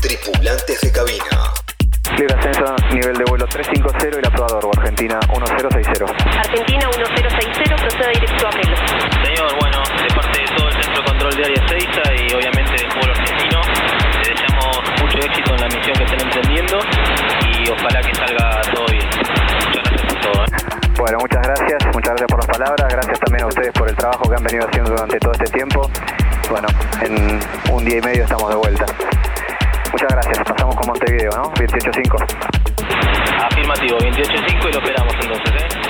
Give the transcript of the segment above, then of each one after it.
Tripulantes de cabina. Libre ascenso, nivel de vuelo 350 y el aprobador, Argentina 1060. Argentina 1060, proceda directo a gracias también a ustedes por el trabajo que han venido haciendo durante todo este tiempo. Bueno, en un día y medio estamos de vuelta. Muchas gracias, pasamos con Montevideo, ¿no? 28.5. Afirmativo, 28.5 y lo esperamos entonces, ¿eh?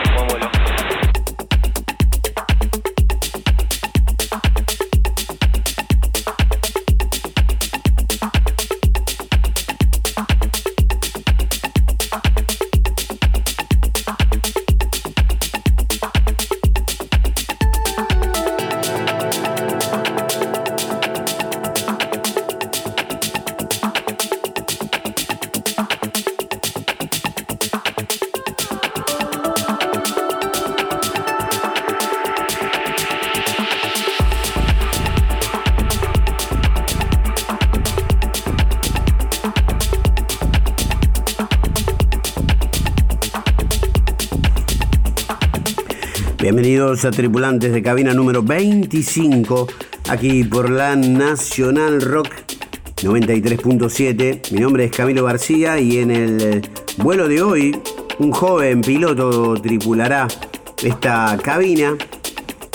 Bienvenidos a tripulantes de cabina número 25, aquí por la Nacional Rock 93.7. Mi nombre es Camilo García y en el vuelo de hoy un joven piloto tripulará esta cabina.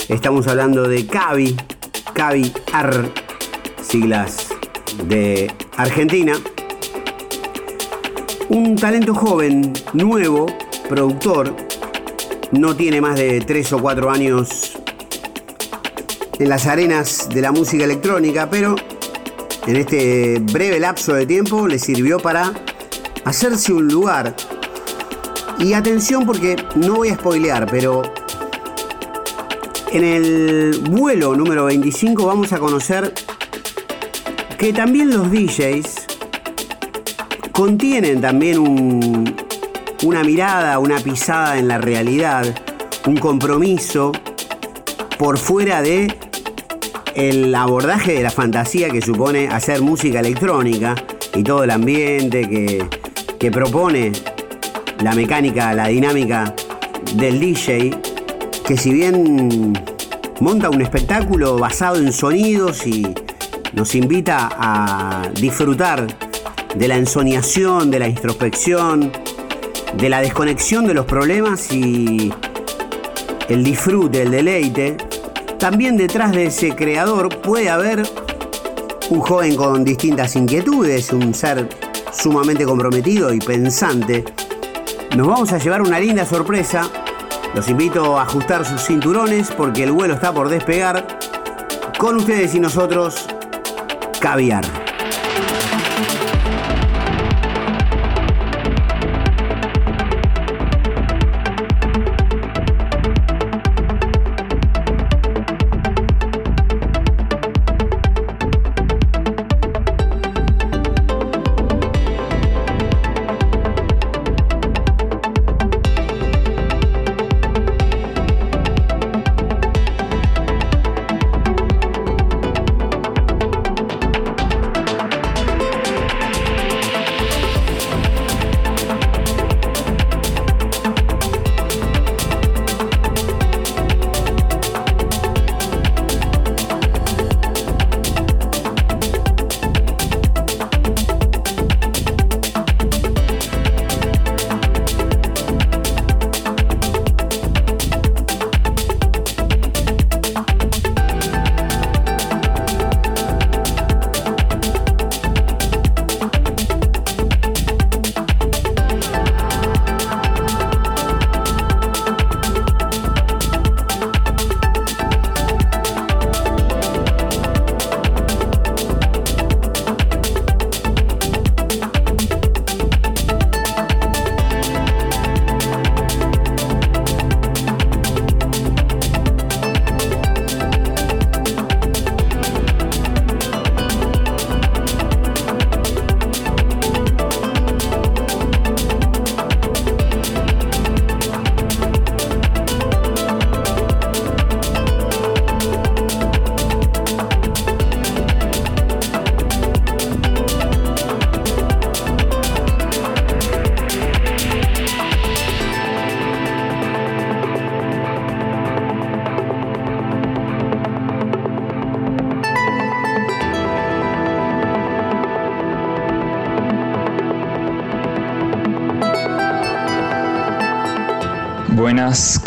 Estamos hablando de Cavi, Cavi AR, siglas de Argentina. Un talento joven, nuevo, productor, no tiene más de tres o cuatro años en las arenas de la música electrónica, pero en este breve lapso de tiempo le sirvió para hacerse un lugar. Y atención porque no voy a spoilear, pero en el vuelo número 25 vamos a conocer que también los DJs contienen también un, una mirada, una pisada en la realidad, un compromiso por fuera de el abordaje de la fantasía que supone hacer música electrónica y todo el ambiente que, que propone la mecánica, la dinámica del DJ, que si bien monta un espectáculo basado en sonidos y nos invita a disfrutar de la ensoñación, de la introspección, de la desconexión de los problemas y el disfrute, el deleite, también detrás de ese creador puede haber un joven con distintas inquietudes, un ser sumamente comprometido y pensante. Nos vamos a llevar una linda sorpresa. Los invito a ajustar sus cinturones porque el vuelo está por despegar. Con ustedes y nosotros, caviar.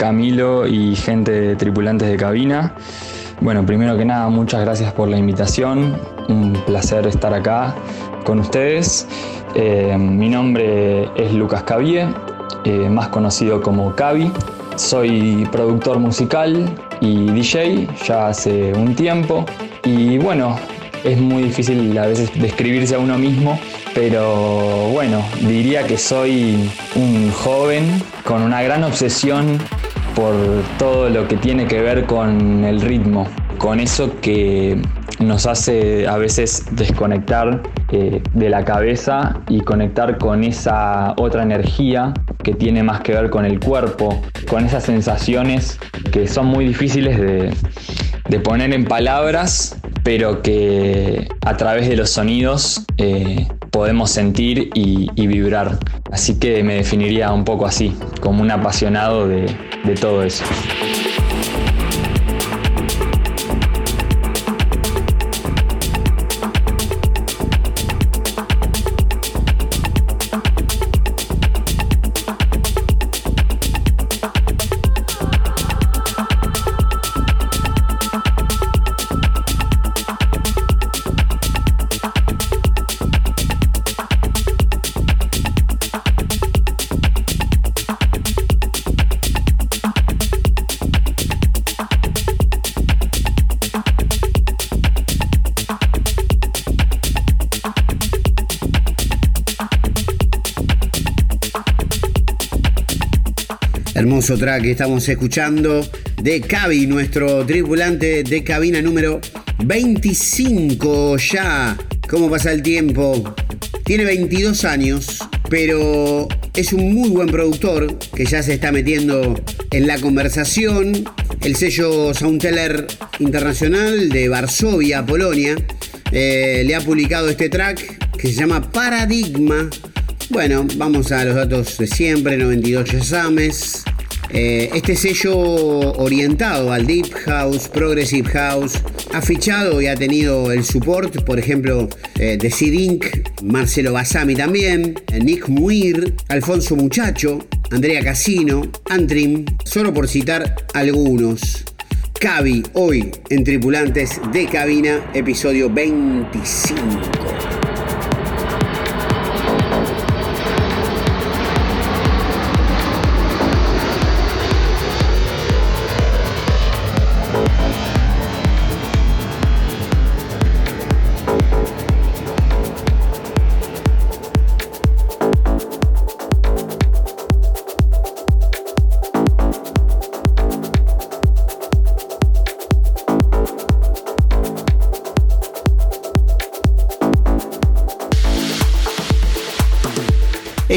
Camilo y gente de tripulantes de cabina. Bueno, primero que nada, muchas gracias por la invitación. Un placer estar acá con ustedes. Eh, mi nombre es Lucas Cavie, eh, más conocido como Cavi. Soy productor musical y DJ ya hace un tiempo. Y bueno, es muy difícil a veces describirse a uno mismo, pero bueno, diría que soy un joven con una gran obsesión por todo lo que tiene que ver con el ritmo, con eso que nos hace a veces desconectar eh, de la cabeza y conectar con esa otra energía que tiene más que ver con el cuerpo, con esas sensaciones que son muy difíciles de, poner en palabras, pero que a través de los sonidos eh, podemos sentir y, vibrar. Así que me definiría un poco así, como un apasionado de todo eso. Hermoso track que estamos escuchando de Cavi, nuestro tripulante de cabina número 25 ya. ¿Cómo pasa el tiempo? Tiene 22 años, pero es un muy buen productor que ya se está metiendo en la conversación. El sello Soundteller Internacional de Varsovia, Polonia, eh, le ha publicado este track que se llama Paradigma. Bueno, vamos a los datos de siempre, 92 exámenes, eh, este sello orientado al Deep House, Progressive House, ha fichado y ha tenido el support, por ejemplo, eh, de Sid Inc., Marcelo Basami también, eh, Nick Muir, Alfonso Muchacho, Andrea Casino, Antrim, solo por citar algunos. Cavi, hoy en Tripulantes de Cabina, episodio 25.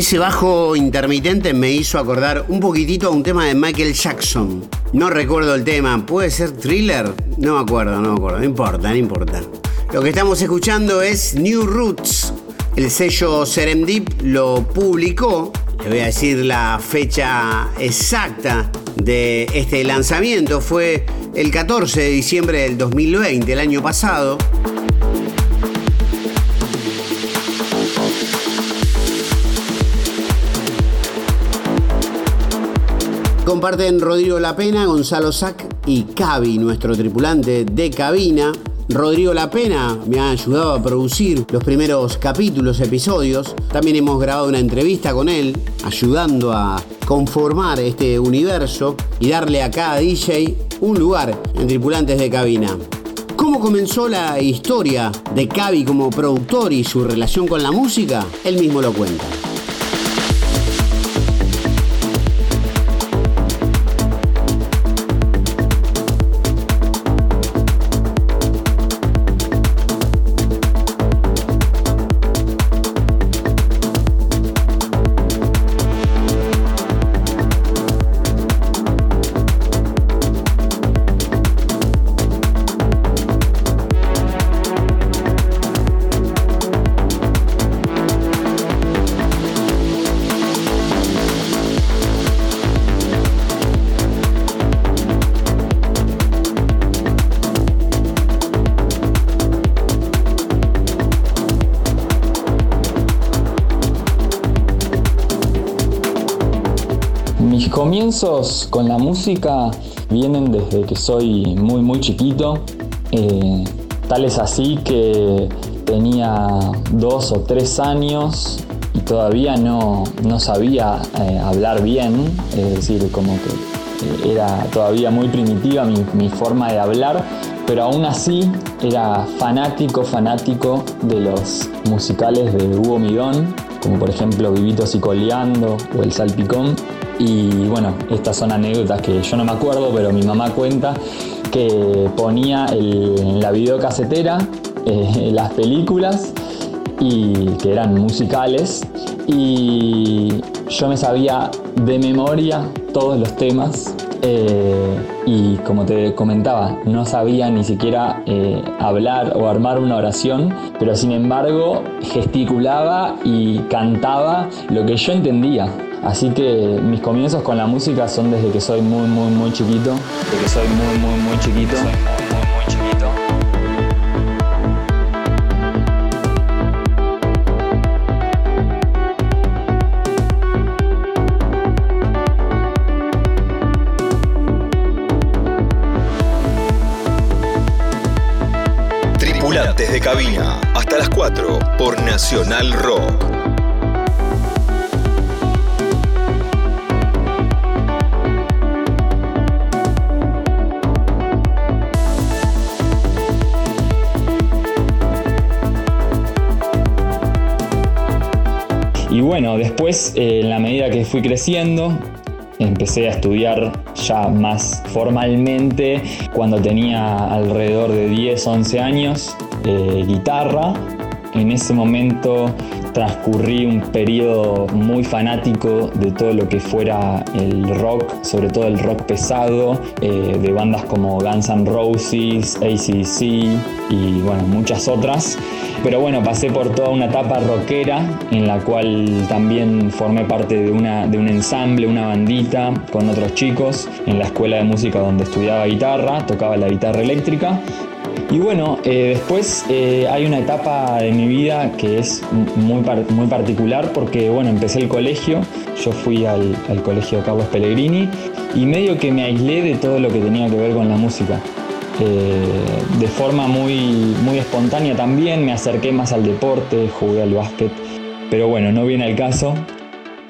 Ese bajo intermitente me hizo acordar un poquitito a un tema de Michael Jackson. No recuerdo el tema, ¿puede ser thriller? No me acuerdo, no me acuerdo, no importa, no importa. Lo que estamos escuchando es New Roots. El sello Serendip lo publicó. Le voy a decir la fecha exacta de este lanzamiento. Fue el 14 de diciembre del 2020, el año pasado. Comparten Rodrigo La Pena, Gonzalo Sac y Cavi, nuestro tripulante de cabina. Rodrigo La Pena me ha ayudado a producir los primeros capítulos, episodios. También hemos grabado una entrevista con él, ayudando a conformar este universo y darle a cada DJ un lugar en tripulantes de cabina. ¿Cómo comenzó la historia de Cavi como productor y su relación con la música? Él mismo lo cuenta. Con la música vienen desde que soy muy muy chiquito. Eh, tal es así que tenía dos o tres años y todavía no, sabía eh, hablar bien, es decir, como que era todavía muy primitiva mi, mi forma de hablar, pero aún así era fanático, fanático de los musicales de Hugo Midón, como por ejemplo Vivitos y Coleando o El Salpicón. Y bueno, estas son anécdotas que yo no me acuerdo, pero mi mamá cuenta que ponía en la videocasetera eh, las películas y que eran musicales y yo me sabía de memoria todos los temas eh, y como te comentaba, no sabía ni siquiera eh, hablar o armar una oración, pero sin embargo gesticulaba y cantaba lo que yo entendía. Así que mis comienzos con la música son desde que soy muy, muy, muy chiquito. Desde que soy muy, muy, muy chiquito. Tripulantes de cabina, hasta las 4 por Nacional Rock. Y bueno, después, eh, en la medida que fui creciendo, empecé a estudiar ya más formalmente cuando tenía alrededor de 10, 11 años, eh, guitarra. En ese momento transcurrí un periodo muy fanático de todo lo que fuera el rock, sobre todo el rock pesado, eh, de bandas como Guns N' Roses, ACDC y bueno, muchas otras. Pero bueno, pasé por toda una etapa rockera en la cual también formé parte de, una, de un ensamble, una bandita con otros chicos en la escuela de música donde estudiaba guitarra, tocaba la guitarra eléctrica y bueno, eh, después eh, hay una etapa de mi vida que es muy, muy particular porque bueno, empecé el colegio, yo fui al, colegio Carlos Pellegrini y medio que me aislé de todo lo que tenía que ver con la música. Eh, de forma muy, muy espontánea también, me acerqué más al deporte, jugué al básquet, pero bueno, no viene al caso.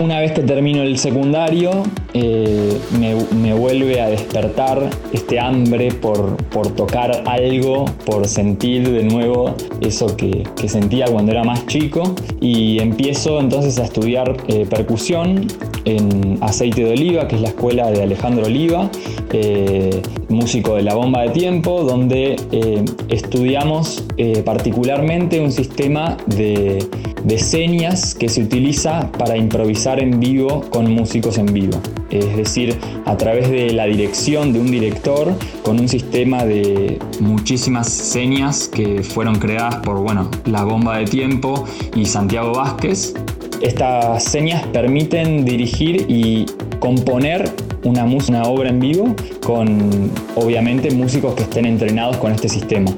Una vez que termino el secundario, eh, me, vuelve a despertar este hambre por, tocar algo, por sentir de nuevo eso que, sentía cuando era más chico. Y empiezo entonces a estudiar eh, percusión en Aceite de Oliva, que es la escuela de Alejandro Oliva, eh, músico de la bomba de tiempo, donde estudiamos particularmente un sistema de señas que se utiliza para improvisar en vivo con músicos en vivo. Es decir, a través de la dirección de un director con un sistema de muchísimas señas que fueron creadas por bueno, la bomba de tiempo y Santiago Vázquez. Estas señas permiten dirigir y componer una, una obra en vivo con obviamente músicos que estén entrenados con este sistema.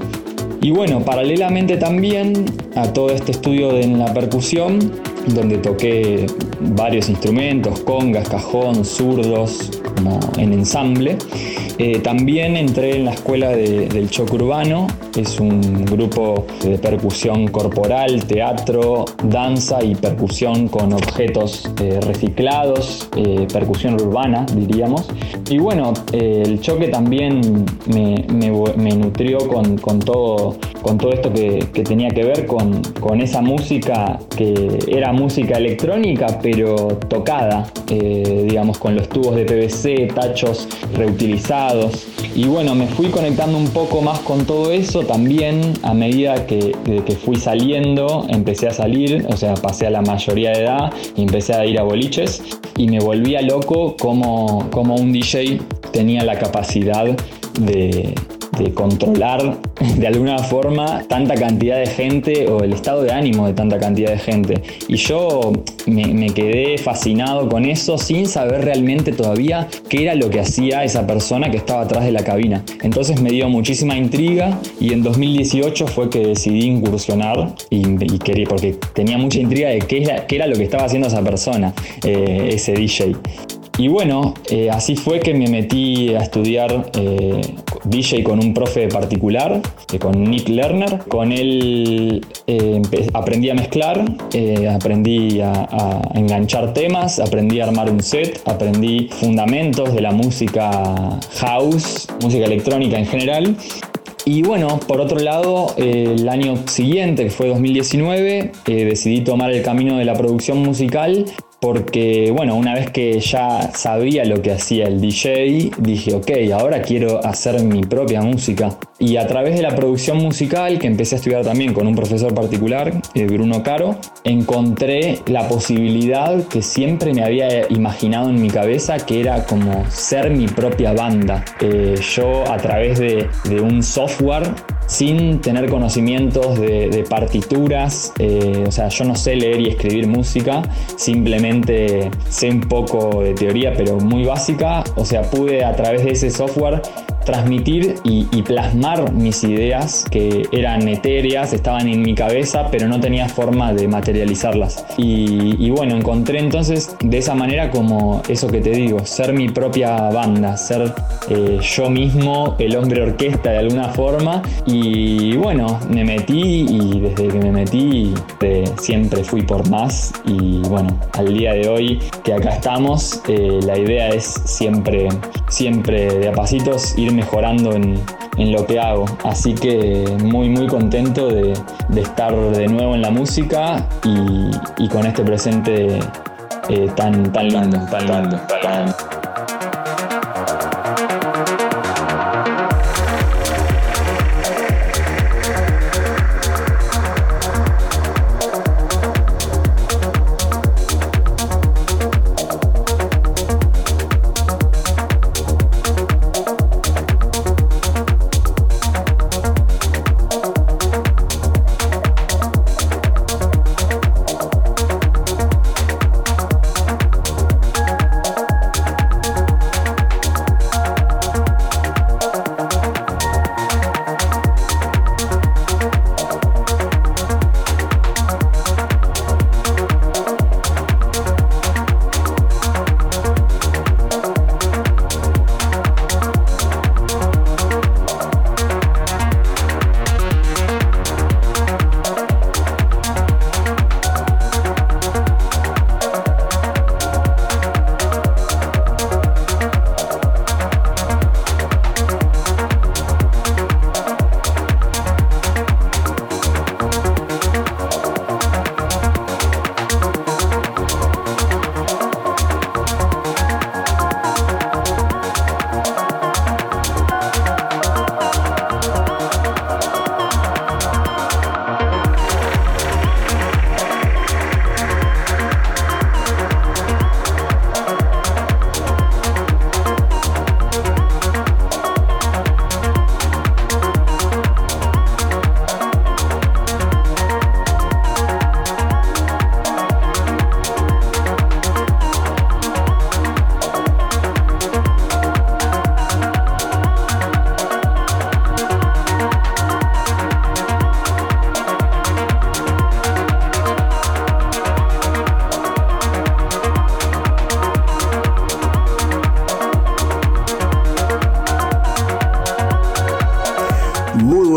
Y bueno, paralelamente también a todo este estudio en la percusión, donde toqué varios instrumentos, congas, cajón, zurdos, como en ensamble. Eh, también entré en la escuela del choque urbano, es un grupo de percusión corporal, teatro, danza y percusión con objetos eh, reciclados, eh, percusión urbana diríamos. Y bueno, el choque también me, nutrió con, todo, con todo esto que, tenía que ver con, con, esa música que era música electrónica pero tocada, digamos con los tubos de PVC, tachos reutilizados. Y bueno, me fui conectando un poco más con todo eso también a medida que, fui saliendo, empecé a salir, o sea, pasé a la mayoría de edad y empecé a ir a boliches y me volvía loco como, como un DJ tenía la capacidad de, de controlar de alguna forma tanta cantidad de gente o el estado de ánimo de tanta cantidad de gente. Y yo me, quedé fascinado con eso sin saber realmente todavía qué era lo que hacía esa persona que estaba atrás de la cabina. Entonces me dio muchísima intriga y en 2018 fue que decidí incursionar y, quería, porque tenía mucha intriga de qué era, qué era, lo que estaba haciendo esa persona, eh, ese DJ. Y bueno, eh, así fue que me metí a estudiar eh, DJ con un profe particular, eh, con Nick Lerner. Con él aprendí a mezclar, aprendí a, a, enganchar temas, aprendí a armar un set, aprendí fundamentos de la música house, música electrónica en general. Y bueno, por otro lado, el año siguiente, que fue 2019, decidí tomar el camino de la producción musical porque bueno, una vez que ya sabía lo que hacía el DJ, dije, ok, ahora quiero hacer mi propia música. Y a través de la producción musical, que empecé a estudiar también con un profesor particular, eh, Bruno Caro, encontré la posibilidad que siempre me había imaginado en mi cabeza, que era como ser mi propia banda. Eh, yo a través de, un software sin tener conocimientos de, partituras, eh, o sea, yo no sé leer y escribir música, simplemente sé un poco de teoría, pero muy básica, o sea, pude a través de ese software transmitir y, plasmar mis ideas que eran etéreas, estaban en mi cabeza, pero no tenía forma de materializarlas. Y, bueno, encontré entonces de esa manera como eso que te digo, ser mi propia banda, ser eh, yo mismo el hombre orquesta de alguna forma. Y bueno, me metí y desde que me metí siempre fui por más. Y bueno, al día de hoy que acá estamos, eh, la idea es siempre, siempre de a pasitos ir mejorando en, lo que hago. Así que muy muy contento de, estar de nuevo en la música y, con este presente eh, tan, tan lindo, tan lindo. Tan,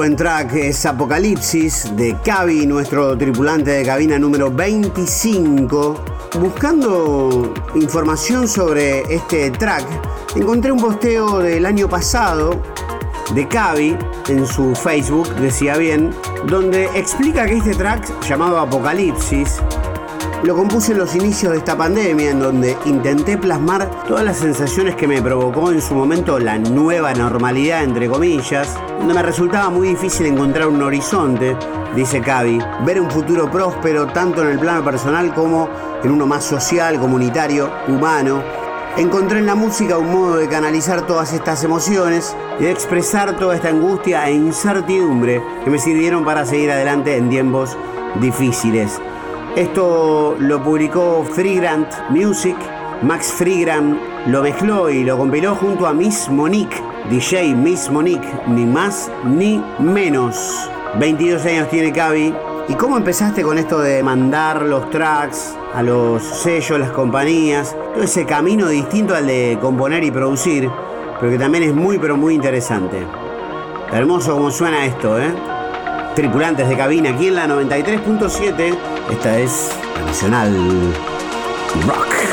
track es Apocalipsis de Cavi, nuestro tripulante de cabina número 25. Buscando información sobre este track, encontré un posteo del año pasado de Cavi en su Facebook, decía bien, donde explica que este track llamado Apocalipsis lo compuse en los inicios de esta pandemia, en donde intenté plasmar todas las sensaciones que me provocó en su momento la nueva normalidad, entre comillas, donde me resultaba muy difícil encontrar un horizonte, dice Cavi, ver un futuro próspero tanto en el plano personal como en uno más social, comunitario, humano. Encontré en la música un modo de canalizar todas estas emociones y de expresar toda esta angustia e incertidumbre que me sirvieron para seguir adelante en tiempos difíciles. Esto lo publicó Freegrant Music. Max Freegrant lo mezcló y lo compiló junto a Miss Monique, DJ Miss Monique, ni más ni menos. 22 años tiene Cavi, ¿Y cómo empezaste con esto de mandar los tracks a los sellos, las compañías? Todo ese camino distinto al de componer y producir, pero que también es muy, pero muy interesante. Hermoso como suena esto, ¿eh? Tripulantes de cabina aquí en la 93.7. Esta es la Nacional Rock.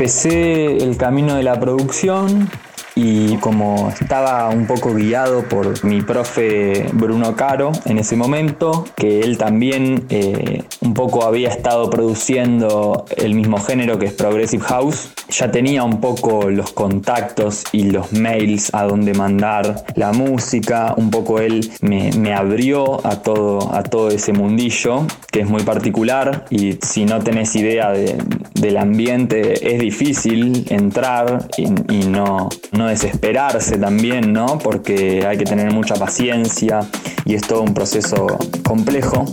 Empecé el camino de la producción y como estaba un poco guiado por mi profe Bruno Caro en ese momento, que él también eh, un poco había estado produciendo el mismo género que es Progressive House, ya tenía un poco los contactos y los mails a donde mandar la música, un poco él me, abrió a todo, a todo ese mundillo que es muy particular y si no tenés idea del ambiente es difícil entrar y, no, no desesperarse también, ¿no? Porque hay que tener mucha paciencia y es todo un proceso complejo.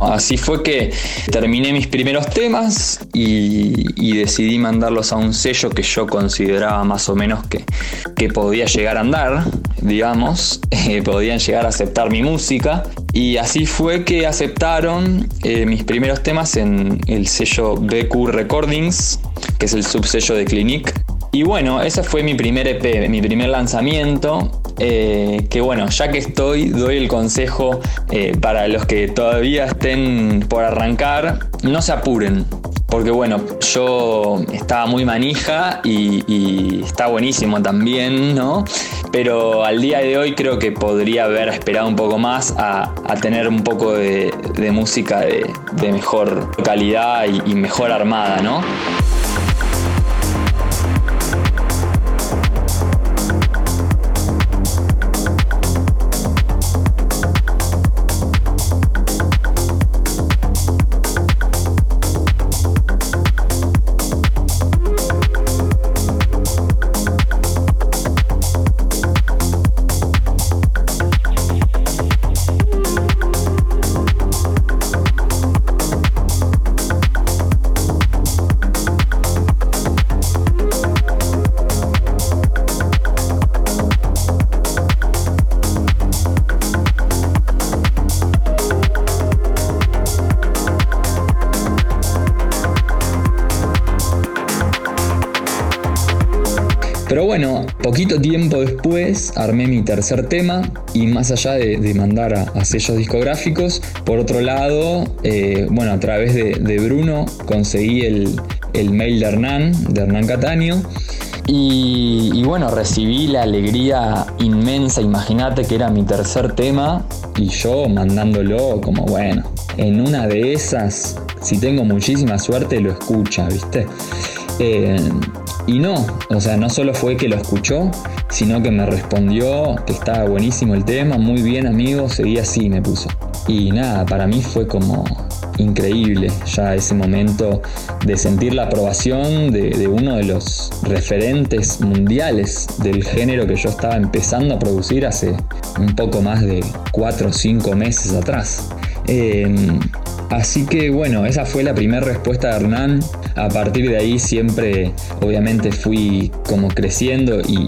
Así fue que terminé mis primeros temas y, decidí mandarlos a un sello que yo consideraba más o menos que, que podía llegar a andar, digamos, eh, podían llegar a aceptar mi música. Y así fue que aceptaron eh, mis primeros temas en el sello BQ Recordings, que es el subsello de Clinique. Y bueno, ese fue mi primer EP, mi primer lanzamiento. Eh, que bueno, ya que estoy, doy el consejo eh, para los que todavía estén por arrancar, no se apuren. Porque bueno, yo estaba muy manija y, está buenísimo también, ¿no? Pero al día de hoy creo que podría haber esperado un poco más a, tener un poco de, música de, mejor calidad y mejor armada, ¿no? Bueno, poquito tiempo después armé mi tercer tema y más allá de, mandar a, sellos discográficos, por otro lado, eh, bueno, a través de, Bruno conseguí el, mail de Hernán, de Hernán Cataño. Y, bueno, recibí la alegría inmensa, imagínate que era mi tercer tema y yo mandándolo como bueno, en una de esas, si tengo muchísima suerte, lo escucha, ¿viste? Eh, y no, o sea, no solo fue que lo escuchó, sino que me respondió que estaba buenísimo el tema, muy bien amigo, seguí así, me puso. y nada, para mí fue como increíble ya ese momento de sentir la aprobación de, uno de los referentes mundiales del género que yo estaba empezando a producir hace un poco más de 4 o 5 meses atrás. Em, así que bueno, esa fue la primera respuesta de Hernán. A partir de ahí siempre, obviamente, fui como creciendo y,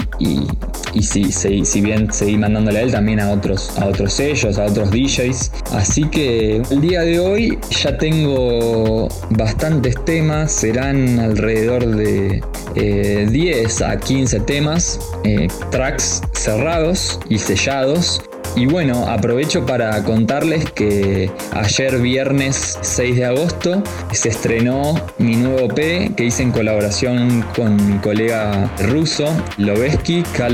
si, bien seguí mandándole a él también a otros, a otros sellos, a otros DJs. Así que el día de hoy ya tengo bastantes temas, serán alrededor de 10 eh, a 15 temas, eh, tracks cerrados y sellados y bueno, aprovecho para contarles que ayer viernes 6 de agosto se estrenó mi nuevo P que hice en colaboración con mi colega ruso, Lovesky, K.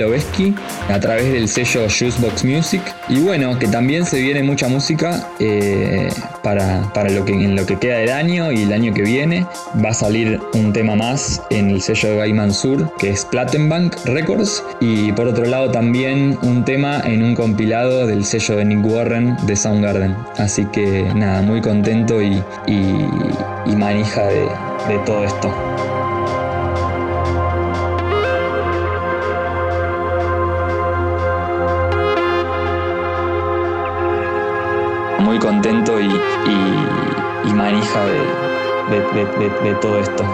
a través del sello Juicebox Music. Y bueno, que también se viene mucha música eh, para, lo que, en lo que queda del año y el año que viene. Va a salir un tema más en el sello de Guy Mansur, que es Plattenbank Records. Y por otro lado también un tema en un compilado del sello de Nick Warren de Soundgarden. Así que nada, muy contento y, manija de, todo esto. Muy contento y, manija de, de todo esto.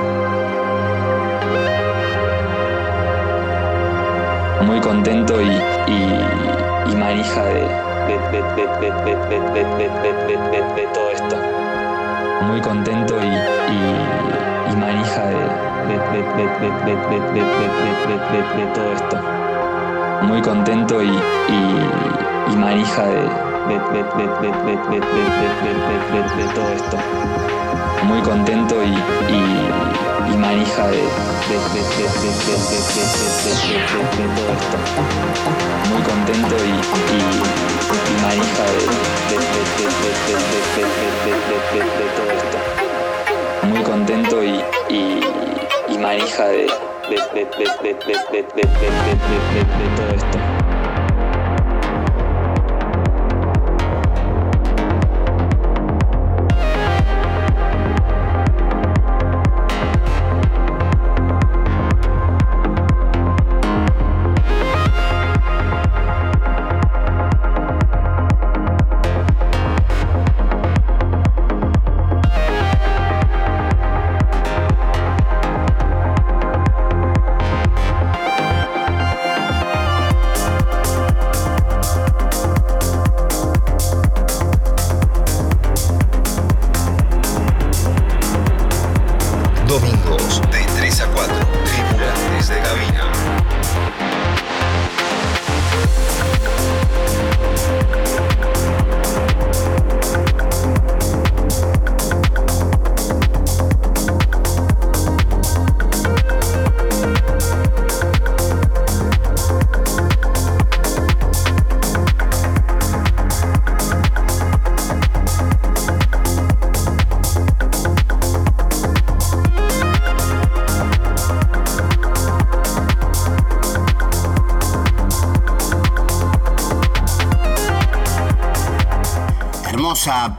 Muy contento y, y manija de, de, todo esto. Muy contento y, y, manija de, todo esto. Muy contento y, y, manija de, todo esto. Muy contento y, y, manija de, todo esto muy contento y, y, y manija de, todo esto. Muy contento y, y, y manija de, de todo esto.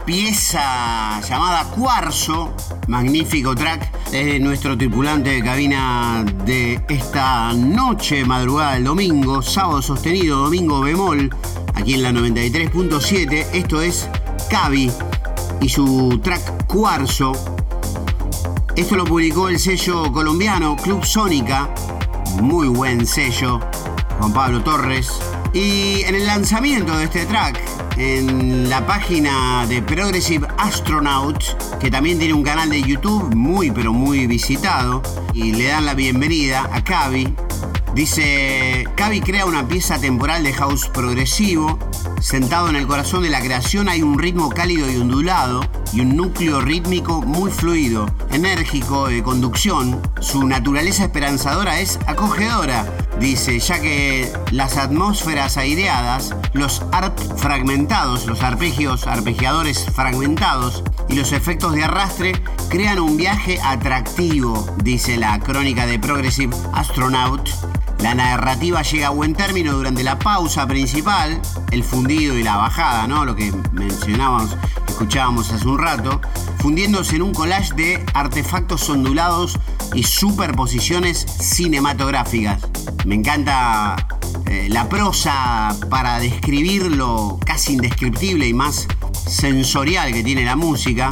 Pieza llamada Cuarzo, magnífico track de nuestro tripulante de cabina de esta noche, madrugada del domingo, sábado sostenido, domingo bemol, aquí en la 93.7. Esto es Cavi y su track Cuarzo. Esto lo publicó el sello colombiano Club Sónica, muy buen sello, Juan Pablo Torres. Y en el lanzamiento de este track, en la página de Progressive Astronaut, que también tiene un canal de YouTube muy pero muy visitado, y le dan la bienvenida a Cavi. Dice, Cavi crea una pieza temporal de house progresivo. Sentado en el corazón de la creación hay un ritmo cálido y ondulado y un núcleo rítmico muy fluido, enérgico, de conducción. Su naturaleza esperanzadora es acogedora dice, ya que las atmósferas aireadas, los arp fragmentados, los arpegios, arpegiadores fragmentados y los efectos de arrastre crean un viaje atractivo, dice la crónica de Progressive Astronaut. La narrativa llega a buen término durante la pausa principal, el fundido y la bajada, ¿no? Lo que mencionábamos, escuchábamos hace un rato, fundiéndose en un collage de artefactos ondulados y superposiciones cinematográficas. Me encanta eh, la prosa para describir lo casi indescriptible y más sensorial que tiene la música.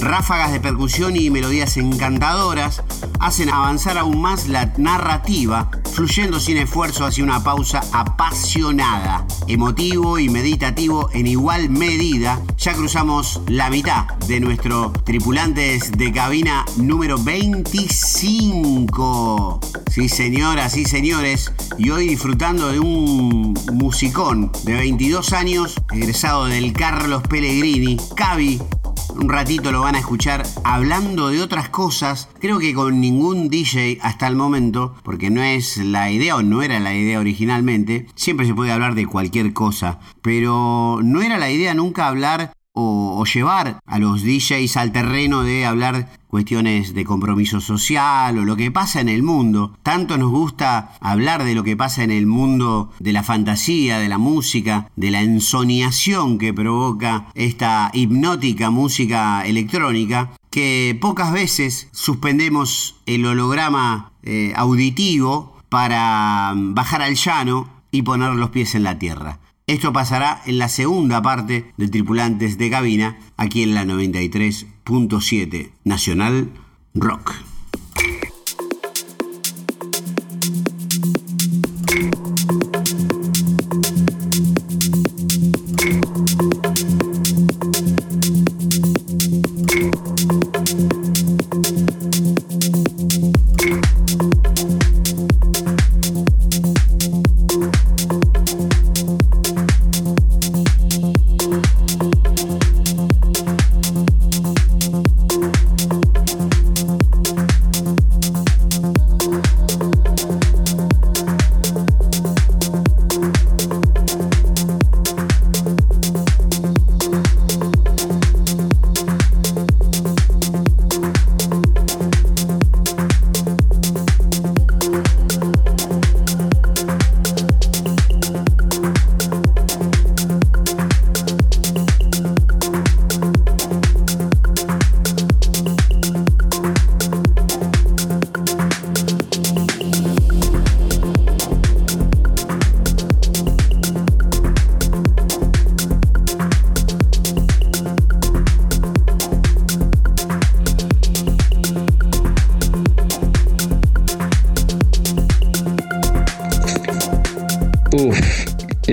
Ráfagas de percusión y melodías encantadoras hacen avanzar aún más la narrativa, fluyendo sin esfuerzo hacia una pausa apasionada, emotivo y meditativo en igual medida. Ya cruzamos la mitad de nuestro tripulantes de cabina número 25. Sí, señoras y señores, y hoy disfrutando de un musicón de 22 años, egresado del Carlos Pellegrini, Cavi, un ratito lo van a escuchar hablando de otras cosas. Creo que con ningún DJ hasta el momento, porque no es la idea o no era la idea originalmente, siempre se puede hablar de cualquier cosa, pero no era la idea nunca hablar o, llevar a los DJs al terreno de hablar cuestiones de compromiso social o lo que pasa en el mundo. Tanto nos gusta hablar de lo que pasa en el mundo de la fantasía, de la música, de la ensoniación que provoca esta hipnótica música electrónica, que pocas veces suspendemos el holograma eh, auditivo para bajar al llano y poner los pies en la tierra. Esto pasará en la segunda parte de Tripulantes de Cabina, aquí en la 93.7 Nacional Rock.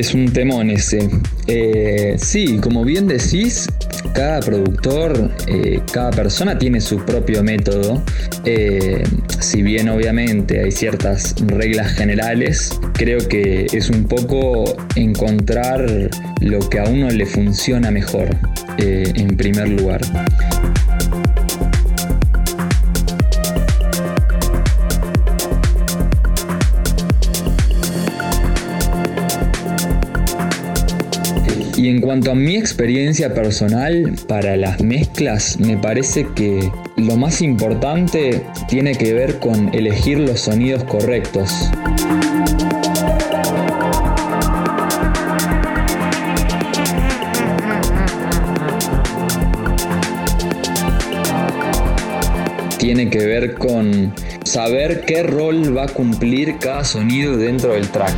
Es un temón ese. Eh, sí, como bien decís, cada productor, eh, cada persona tiene su propio método. Eh, si bien obviamente hay ciertas reglas generales, creo que es un poco encontrar lo que a uno le funciona mejor en primer lugar. En cuanto a mi experiencia personal para las mezclas, me parece que lo más importante tiene que ver con elegir los sonidos correctos. Tiene que ver con saber qué rol va a cumplir cada sonido dentro del track.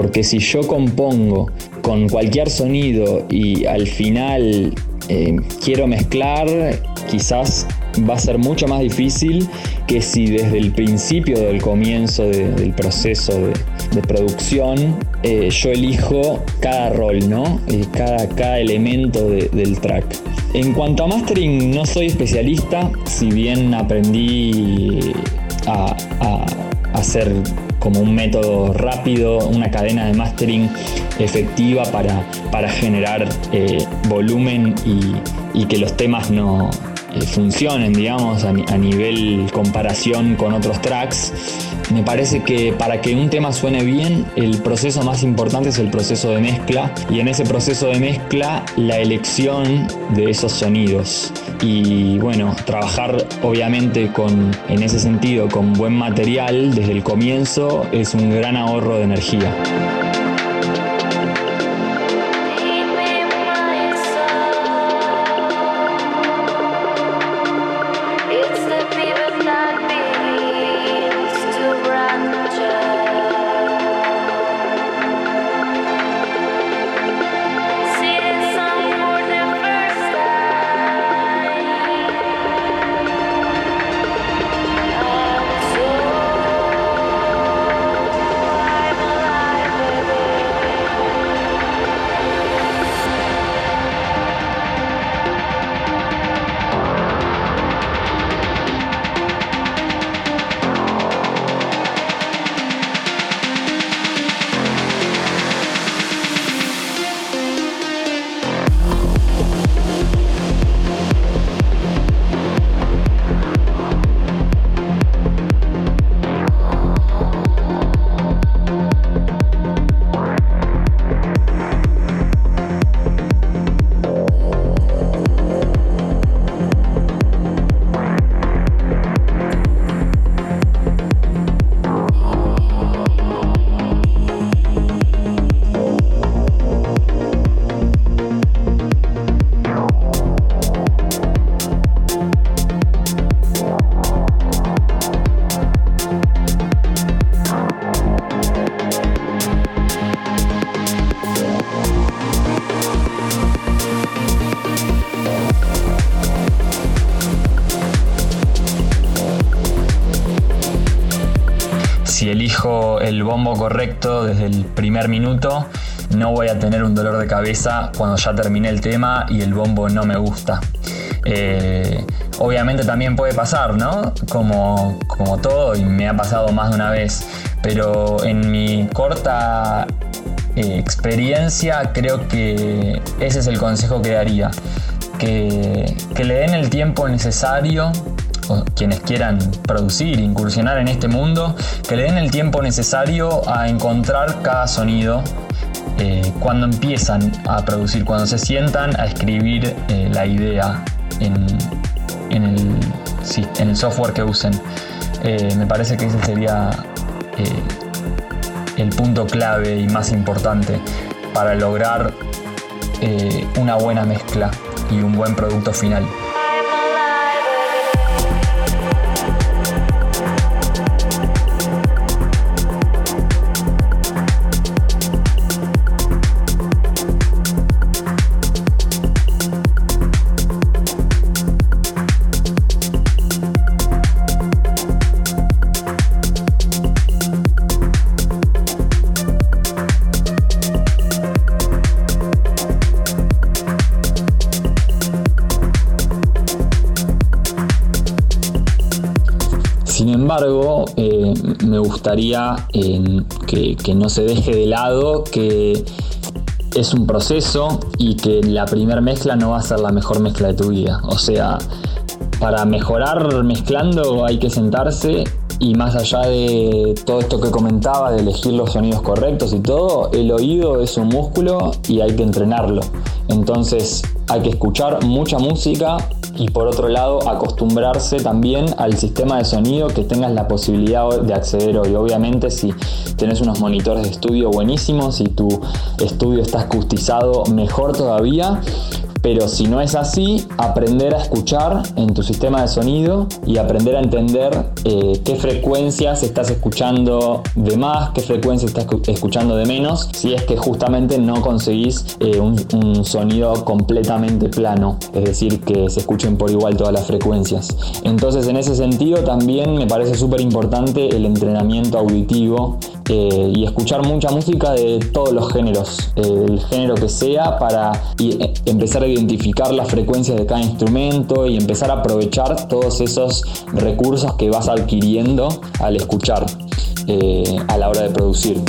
Porque si yo compongo con cualquier sonido y al final eh, quiero mezclar, quizás va a ser mucho más difícil que si desde el principio del comienzo del proceso de, producción eh, yo elijo cada rol, ¿no? Eh, cada, cada elemento del track. En cuanto a mastering, no soy especialista, si bien aprendí a, hacer como un método rápido, una cadena de mastering efectiva para, para generar eh, volumen y, que los temas no funcionen, digamos, a, a nivel comparación con otros tracks. Me parece que para que un tema suene bien, el proceso más importante es el proceso de mezcla y en ese proceso de mezcla la elección de esos sonidos. Y bueno, trabajar obviamente con, en ese sentido con buen material desde el comienzo es un gran ahorro de energía. No voy a tener un dolor de cabeza cuando ya terminé el tema y el bombo no me gusta. Eh, obviamente también puede pasar, ¿no? Como, como todo, y me ha pasado más de una vez, pero en mi corta eh, experiencia creo que ese es el consejo que daría. Que, que le den el tiempo necesario quienes quieran producir, incursionar en este mundo, que le den el tiempo necesario a encontrar cada sonido eh, cuando empiezan a producir, cuando se sientan a escribir eh, la idea en, el, software que usen. Eh, me parece que ese sería el punto clave y más importante para lograr una buena mezcla y un buen producto final. Gustaría que, no se deje de lado que es un proceso y que la primera mezcla no va a ser la mejor mezcla de tu vida. O sea, para mejorar mezclando hay que sentarse y más allá de todo esto que comentaba, de elegir los sonidos correctos y todo, el oído es un músculo y hay que entrenarlo. Entonces hay que escuchar mucha música, y por otro lado acostumbrarse también al sistema de sonido que tengas la posibilidad de acceder hoy. Obviamente si tenés unos monitores de estudio buenísimos y tu estudio está acustizado mejor todavía, pero si no es así, aprender a escuchar en tu sistema de sonido y aprender a entender eh, qué frecuencias estás escuchando de más, qué frecuencias estás escuchando de menos, si es que justamente no conseguís eh, un, un, sonido completamente plano, es decir, que se escuchen por igual todas las frecuencias. Entonces, en ese sentido, también me parece súper importante el entrenamiento auditivo eh, y escuchar mucha música de todos los géneros, eh, el género que sea, para empezar a identificar las frecuencias de cada instrumento y empezar a aprovechar todos esos recursos que vas adquiriendo al escuchar a la hora de producir.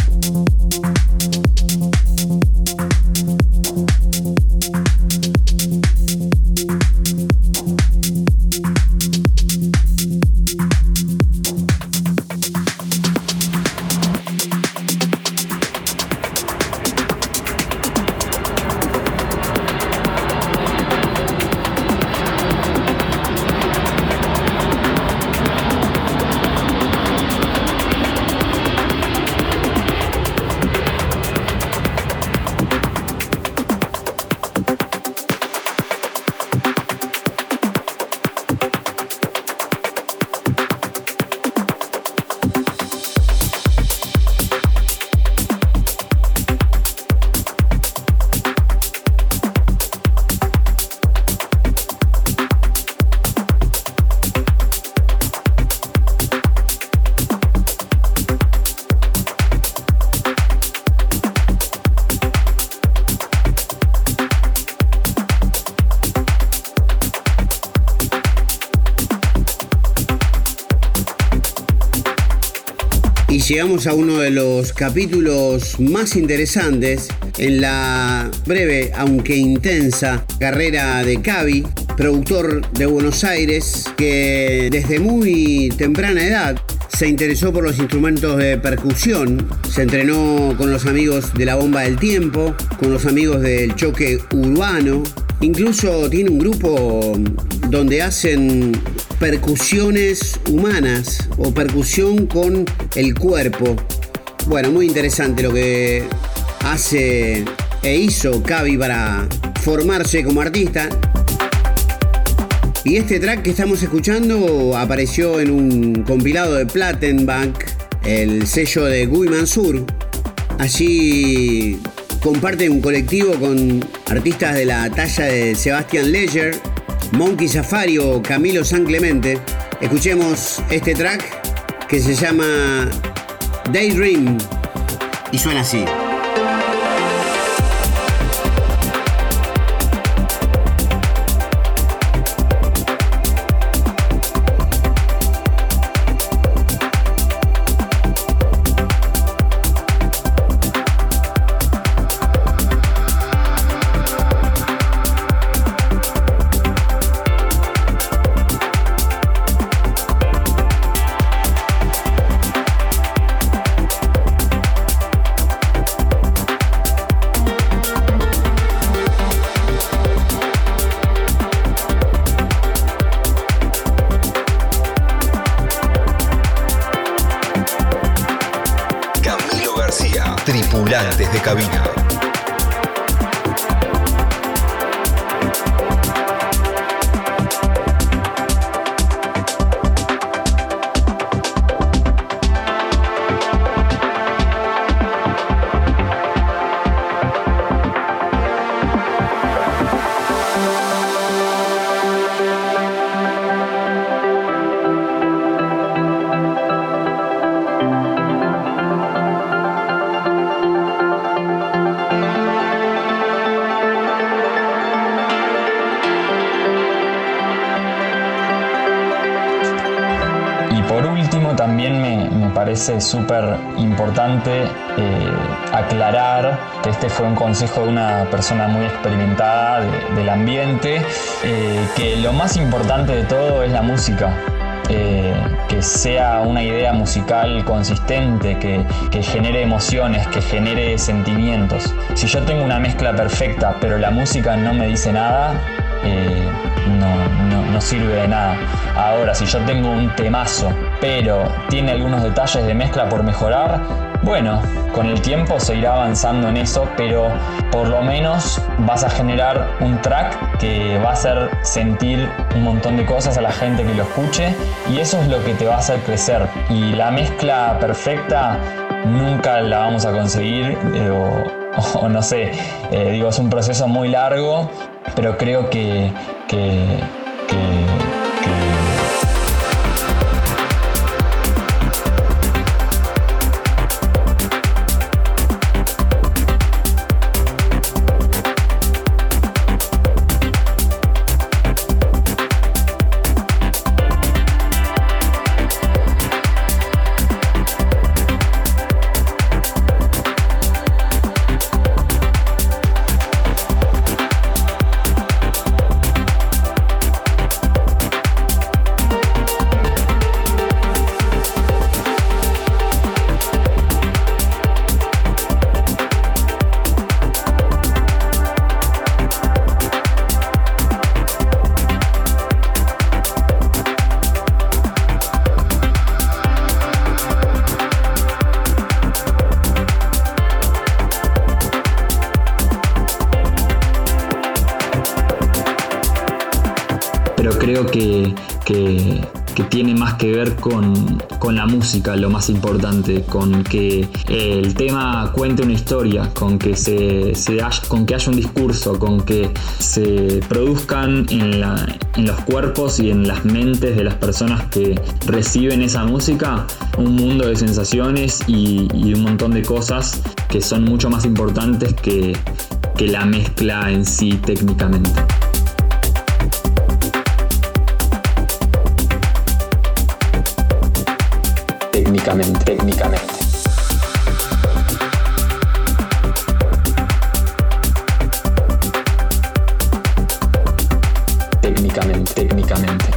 Llegamos a uno de los capítulos más interesantes en la breve, aunque intensa, carrera de Cavi, productor de Buenos Aires, que desde muy temprana edad se interesó por los instrumentos de percusión, se entrenó con los amigos de la bomba del tiempo, con los amigos del choque urbano, incluso tiene un grupo donde hacen percusiones humanas o percusión con el cuerpo. Bueno, muy interesante lo que hace e hizo Cavi para formarse como artista. Y este track que estamos escuchando apareció en un compilado de Plattenbank, el sello de Guy Mansur. Allí comparte un colectivo con artistas de la talla de Sebastian Ledger, Monkey Safari o Camilo San Clemente, escuchemos este track que se llama Daydream y suena así. Súper importante eh, aclarar que este fue un consejo de una persona muy experimentada del ambiente, eh, que lo más importante de todo es la música. Eh, que sea una idea musical consistente, que, que, genere emociones, que genere sentimientos. Si yo tengo una mezcla perfecta, pero la música no me dice nada, no, no, sirve de nada. Ahora, si yo tengo un temazo, pero tiene algunos detalles de mezcla por mejorar, bueno, con el tiempo se irá avanzando en eso, pero por lo menos vas a generar un track que va a hacer sentir un montón de cosas a la gente que lo escuche y eso es lo que te va a hacer crecer. Y la mezcla perfecta nunca la vamos a conseguir eh, no sé, eh, digo, es un proceso muy largo pero creo que, que ver con, la música, lo más importante, con que el tema cuente una historia, con que, se, con que haya un discurso, con que se produzcan en, los cuerpos y en las mentes de las personas que reciben esa música un mundo de sensaciones y, un montón de cosas que son mucho más importantes que, que la mezcla en sí técnicamente. Técnicamente, técnicamente. Técnicamente, técnicamente.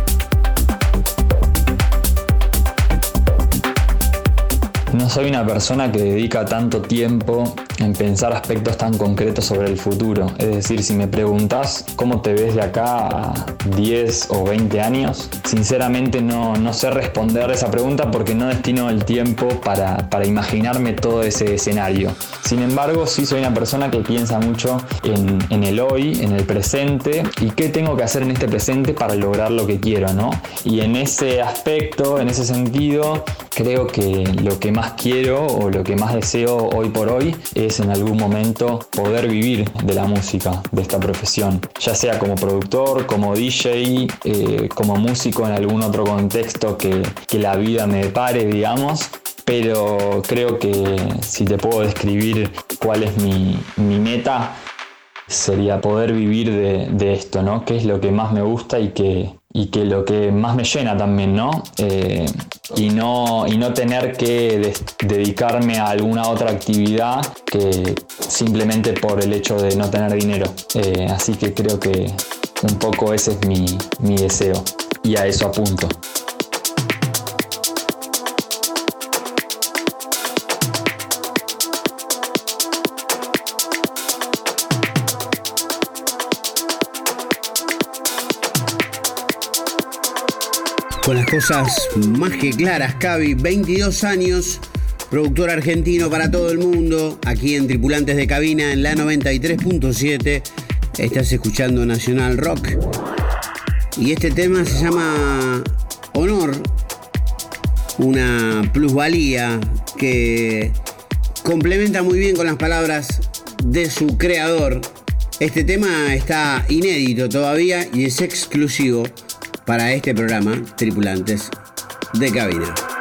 No soy una persona que dedica tanto tiempo en pensar aspectos tan concretos sobre el futuro. Es decir, si me preguntas cómo te ves de acá a 10 o 20 años, sinceramente no, no sé responder esa pregunta porque no destino el tiempo para, para, imaginarme todo ese escenario. Sin embargo, sí soy una persona que piensa mucho en, en, el hoy, en el presente y qué tengo que hacer en este presente para lograr lo que quiero, ¿no? Y en ese aspecto, en ese sentido, creo que lo que más quiero o lo que más deseo hoy por hoy en algún momento poder vivir de la música, de esta profesión, ya sea como productor, como DJ, eh, como músico en algún otro contexto que, la vida me depare, digamos, pero creo que si te puedo describir cuál es mi, meta, sería poder vivir de, de, esto, ¿no? Que es lo que más me gusta y que, y que lo que más me llena también, ¿no? Eh, y ¿no? y no tener que dedicarme a alguna otra actividad que simplemente por el hecho de no tener dinero. Eh, así que creo que un poco ese es mi, mi deseo y a eso apunto. Con las cosas más que claras, Cavi, 22 años, productor argentino para todo el mundo, aquí en Tripulantes de Cabina en la 93.7. Estás escuchando Nacional Rock. Y este tema se llama Honor, una plusvalía que complementa muy bien con las palabras de su creador. Este tema está inédito todavía y es exclusivo para este programa Tripulantes de Cabina.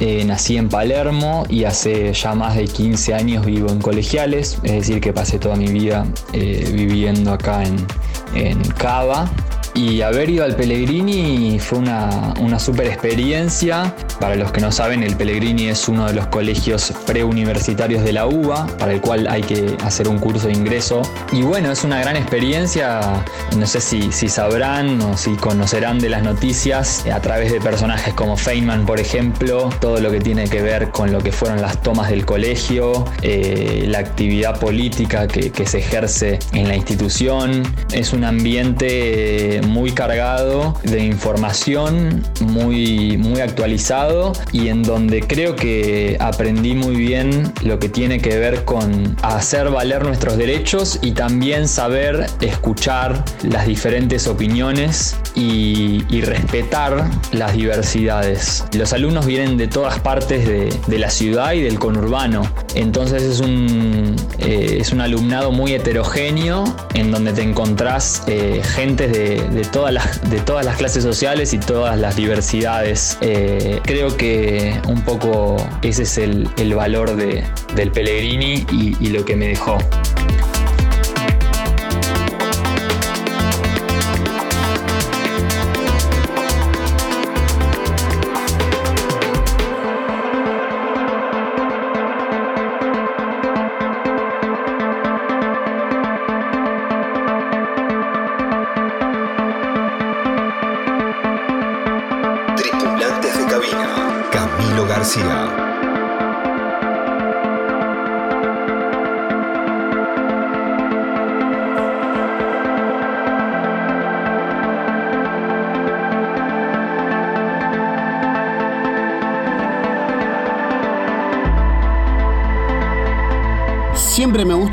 Eh, nací en Palermo y hace ya más de 15 años vivo en colegiales, es decir, que pasé toda mi vida eh, viviendo acá en, en Cava y haber ido al Pellegrini fue una, una super experiencia. Para los que no saben, el Pellegrini es uno de los colegios preuniversitarios de la UBA, para el cual hay que hacer un curso de ingreso. Y bueno, es una gran experiencia. No sé si, sabrán o si conocerán de las noticias a través de personajes como Feynman, por ejemplo, todo lo que tiene que ver con lo que fueron las tomas del colegio, eh, la actividad política que, se ejerce en la institución. Es un ambiente muy cargado de información, muy, muy actualizado y en donde creo que aprendí muy bien lo que tiene que ver con hacer valer nuestros derechos y también saber escuchar las diferentes opiniones y, respetar las diversidades. Los alumnos vienen de todas partes de, la ciudad y del conurbano, entonces es un, eh, es un alumnado muy heterogéneo en donde te encontrás eh, gente de, todas las, de todas las clases sociales y todas las diversidades. Eh, creo que un poco ese es el, valor del Pellegrini y lo que me dejó.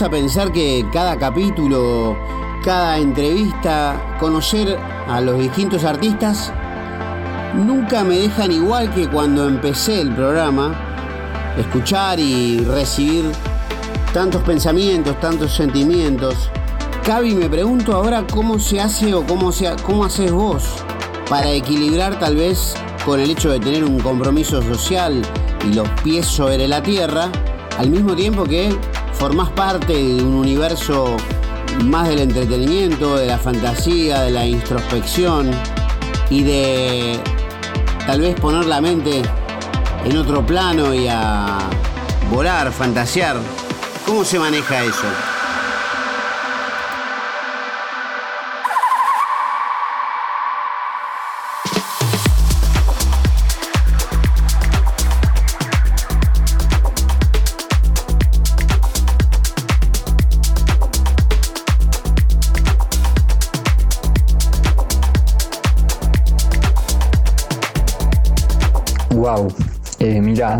Pensar que cada capítulo, cada entrevista, conocer a los distintos artistas, nunca me dejan igual que cuando empecé el programa, escuchar y recibir tantos pensamientos, tantos sentimientos. Cavi, me pregunto ahora cómo se hace o cómo, se, cómo haces vos para equilibrar tal vez con el hecho de tener un compromiso social y los pies sobre la tierra, al mismo tiempo que formás parte de un universo más del entretenimiento, de la fantasía, de la introspección y de tal vez poner la mente en otro plano y a volar, fantasear. ¿Cómo se maneja eso?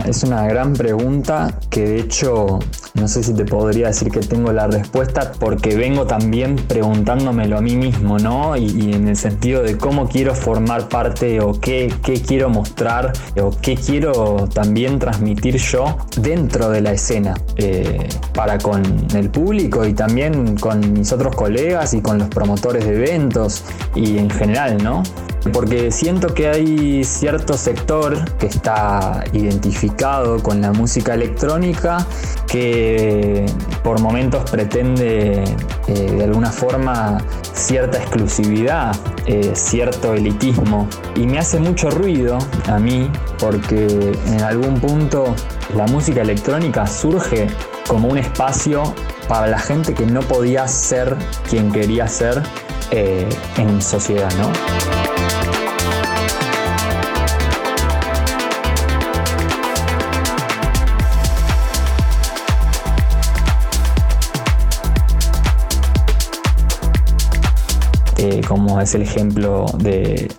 Es una gran pregunta que de hecho no sé si te podría decir que tengo la respuesta porque vengo también preguntándomelo a mí mismo, ¿no? Y, en el sentido de cómo quiero formar parte o qué, quiero mostrar o qué quiero también transmitir yo dentro de la escena eh, para con el público y también con mis otros colegas y con los promotores de eventos y en general, ¿no? Porque siento que hay cierto sector que está identificado con la música electrónica que por momentos pretende eh, de alguna forma cierta exclusividad, eh, cierto elitismo y me hace mucho ruido a mí porque en algún punto la música electrónica surge como un espacio para la gente que no podía ser quien quería ser eh, en sociedad, ¿no? Como es el ejemplo de,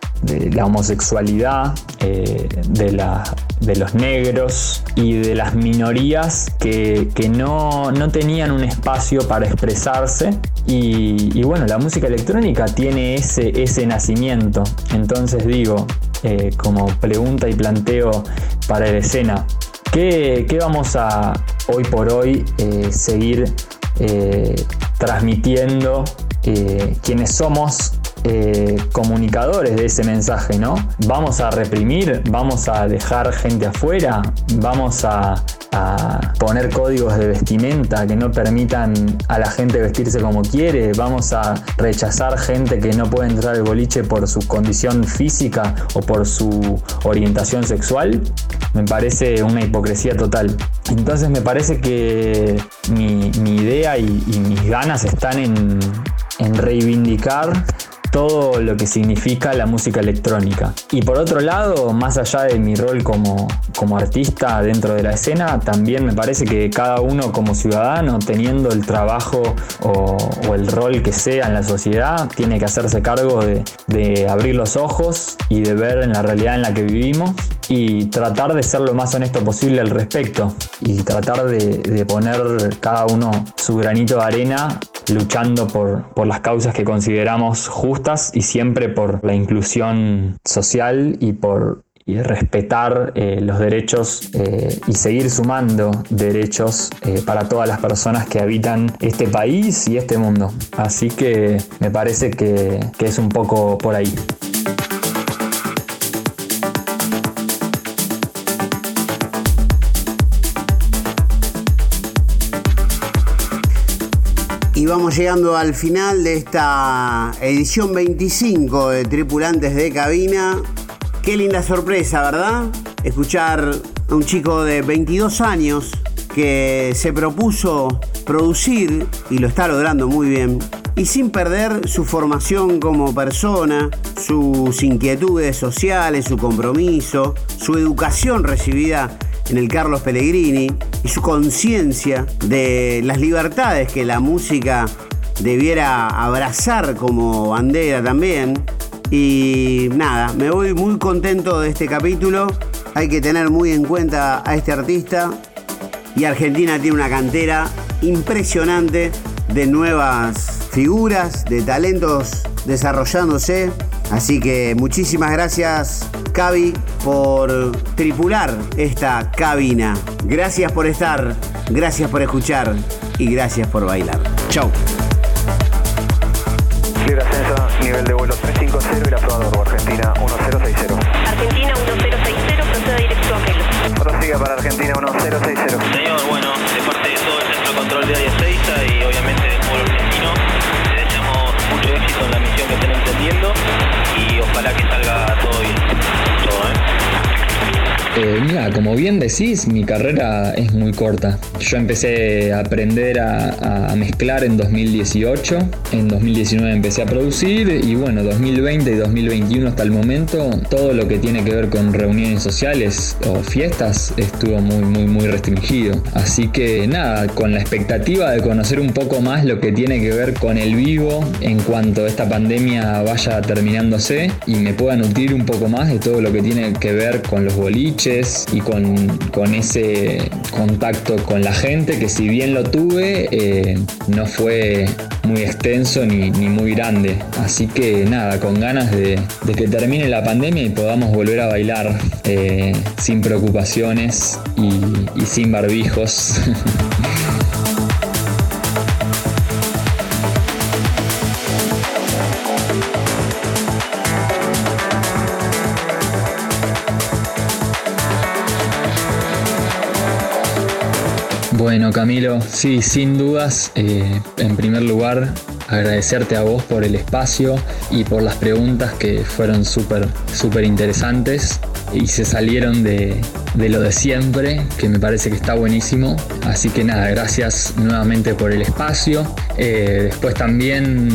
la homosexualidad, eh, de, los negros y de las minorías que, no, tenían un espacio para expresarse. Y, bueno, la música electrónica tiene ese, nacimiento. Entonces digo, eh, como pregunta y planteo para la escena, ¿qué, vamos a hoy por hoy eh, seguir transmitiendo quienes somos eh, comunicadores de ese mensaje, ¿no? Vamos a reprimir, vamos a dejar gente afuera, vamos a, poner códigos de vestimenta que no permitan a la gente vestirse como quiere, vamos a rechazar gente que no puede entrar al boliche por su condición física o por su orientación sexual, me parece una hipocresía total. Entonces me parece que mi, idea y, mis ganas están en reivindicar todo lo que significa la música electrónica. Y por otro lado, más allá de mi rol como, como artista dentro de la escena, también me parece que cada uno como ciudadano, teniendo el trabajo o, el rol que sea en la sociedad, tiene que hacerse cargo de, abrir los ojos y de ver en la realidad en la que vivimos y tratar de ser lo más honesto posible al respecto y tratar de, de poner cada uno su granito de arena luchando por, por, las causas que consideramos justas y siempre por la inclusión social y por respetar eh, los derechos eh, y seguir sumando derechos eh, para todas las personas que habitan este país y este mundo. Así que me parece que, que es un poco por ahí. Vamos llegando al final de esta edición 25 de Tripulantes de Cabina. Qué linda sorpresa, ¿verdad? Escuchar a un chico de 22 años que se propuso producir y lo está logrando muy bien. Y sin perder su formación como persona, sus inquietudes sociales, su compromiso, su educación recibida en el Carlos Pellegrini y su conciencia de las libertades que la música debiera abrazar como bandera también. Y nada, me voy muy contento de este capítulo. Hay que tener muy en cuenta a este artista. Y Argentina tiene una cantera impresionante de nuevas figuras, de talentos desarrollándose. Así que muchísimas gracias, Cavi, por tripular esta cabina. Gracias por estar, gracias por escuchar y gracias por bailar. Chau. Libre ascenso, nivel de vuelo 350 y la prueba de Argentina 1060. Argentina 1060, proceda directo a Melo. Prosiga para Argentina 1060. Señor, bueno, de parte de todo el centro de control de área 6 y y ojalá que salga todo bien. Todo, ¿eh? Eh, mira, como bien decís, mi carrera es muy corta. Yo empecé a aprender a, mezclar en 2018, en 2019 empecé a producir y bueno, 2020 y 2021 hasta el momento, todo lo que tiene que ver con reuniones sociales o fiestas estuvo muy, muy, muy restringido. Así que nada, con la expectativa de conocer un poco más lo que tiene que ver con el vivo en cuanto esta pandemia vaya terminándose y me pueda nutrir un poco más de todo lo que tiene que ver con los boliches y con, ese contacto con la gente que si bien lo tuve, eh, no fue muy extenso ni, muy grande. Así que nada, con ganas de, que termine la pandemia y podamos volver a bailar eh, sin preocupaciones y sin barbijos. Bueno, Camilo, sí, sin dudas, eh, en primer lugar, agradecerte a vos por el espacio y por las preguntas que fueron súper, súper interesantes y se salieron de, lo de siempre, que me parece que está buenísimo. Así que nada, gracias nuevamente por el espacio. Eh, después también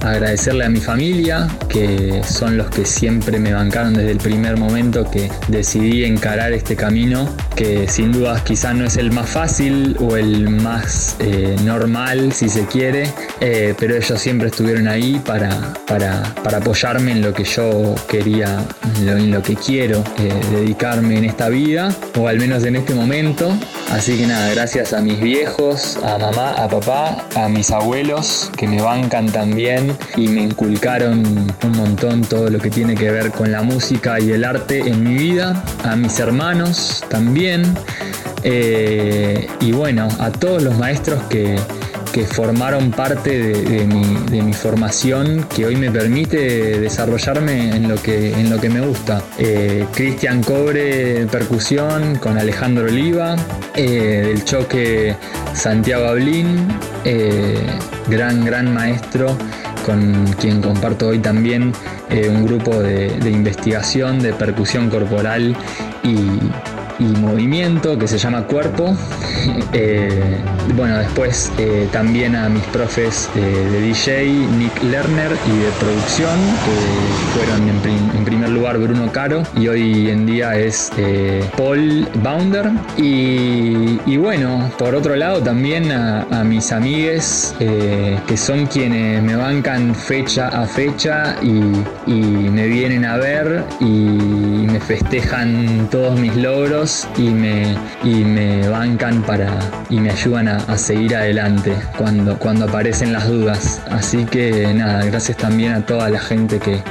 agradecerle a mi familia, que son los que siempre me bancaron desde el primer momento que decidí encarar este camino, que sin dudas quizás no es el más fácil o el más eh, normal, si se quiere, eh, pero ellos siempre estuvieron ahí para, para, apoyarme en lo que yo quería, en lo, que quiero dedicarme en esta vida, o al menos en este momento. Así que nada, gracias a mis viejos, a mamá, a papá, a mis abuelos que me bancan también y me inculcaron un montón todo lo que tiene que ver con la música y el arte en mi vida, a mis hermanos también eh, y bueno, a todos los maestros que, formaron parte de, mi, formación que hoy me permite desarrollarme en lo que, en lo que me gusta. Eh, Cristian Cobre, percusión, con Alejandro Oliva, eh, del choque Santiago Ablín, gran, gran maestro con quien comparto hoy también eh, un grupo de, investigación de percusión corporal y, y movimiento que se llama Cuerpo. Eh, bueno, después eh, también a mis profes de DJ, Nick Lerner y de producción, que fueron en, primer lugar Bruno Caro y hoy en día es Paul Bounder. Y, bueno, por otro lado también a, mis amigues que son quienes me bancan fecha a fecha y me vienen a ver y me festejan todos mis logros y me, y me bancan para y me ayudan a, seguir adelante cuando, cuando aparecen las dudas. Así que nada, gracias también a toda la gente que,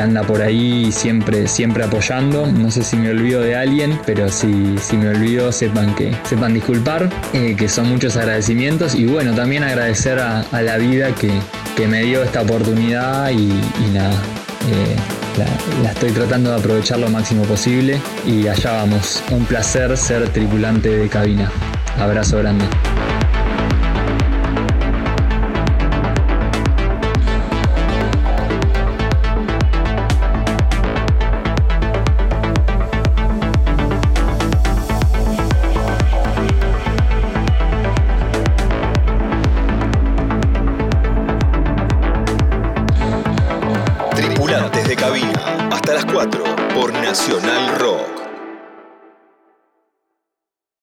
anda por ahí siempre, siempre apoyando. No sé si me olvido de alguien, pero si, si me olvido sepan que sepan disculpar, eh, que son muchos agradecimientos y bueno, también agradecer a, la vida que, me dio esta oportunidad y, nada. Eh, la, estoy tratando de aprovechar lo máximo posible y allá vamos. Un placer ser tripulante de cabina. Abrazo grande. Nacional.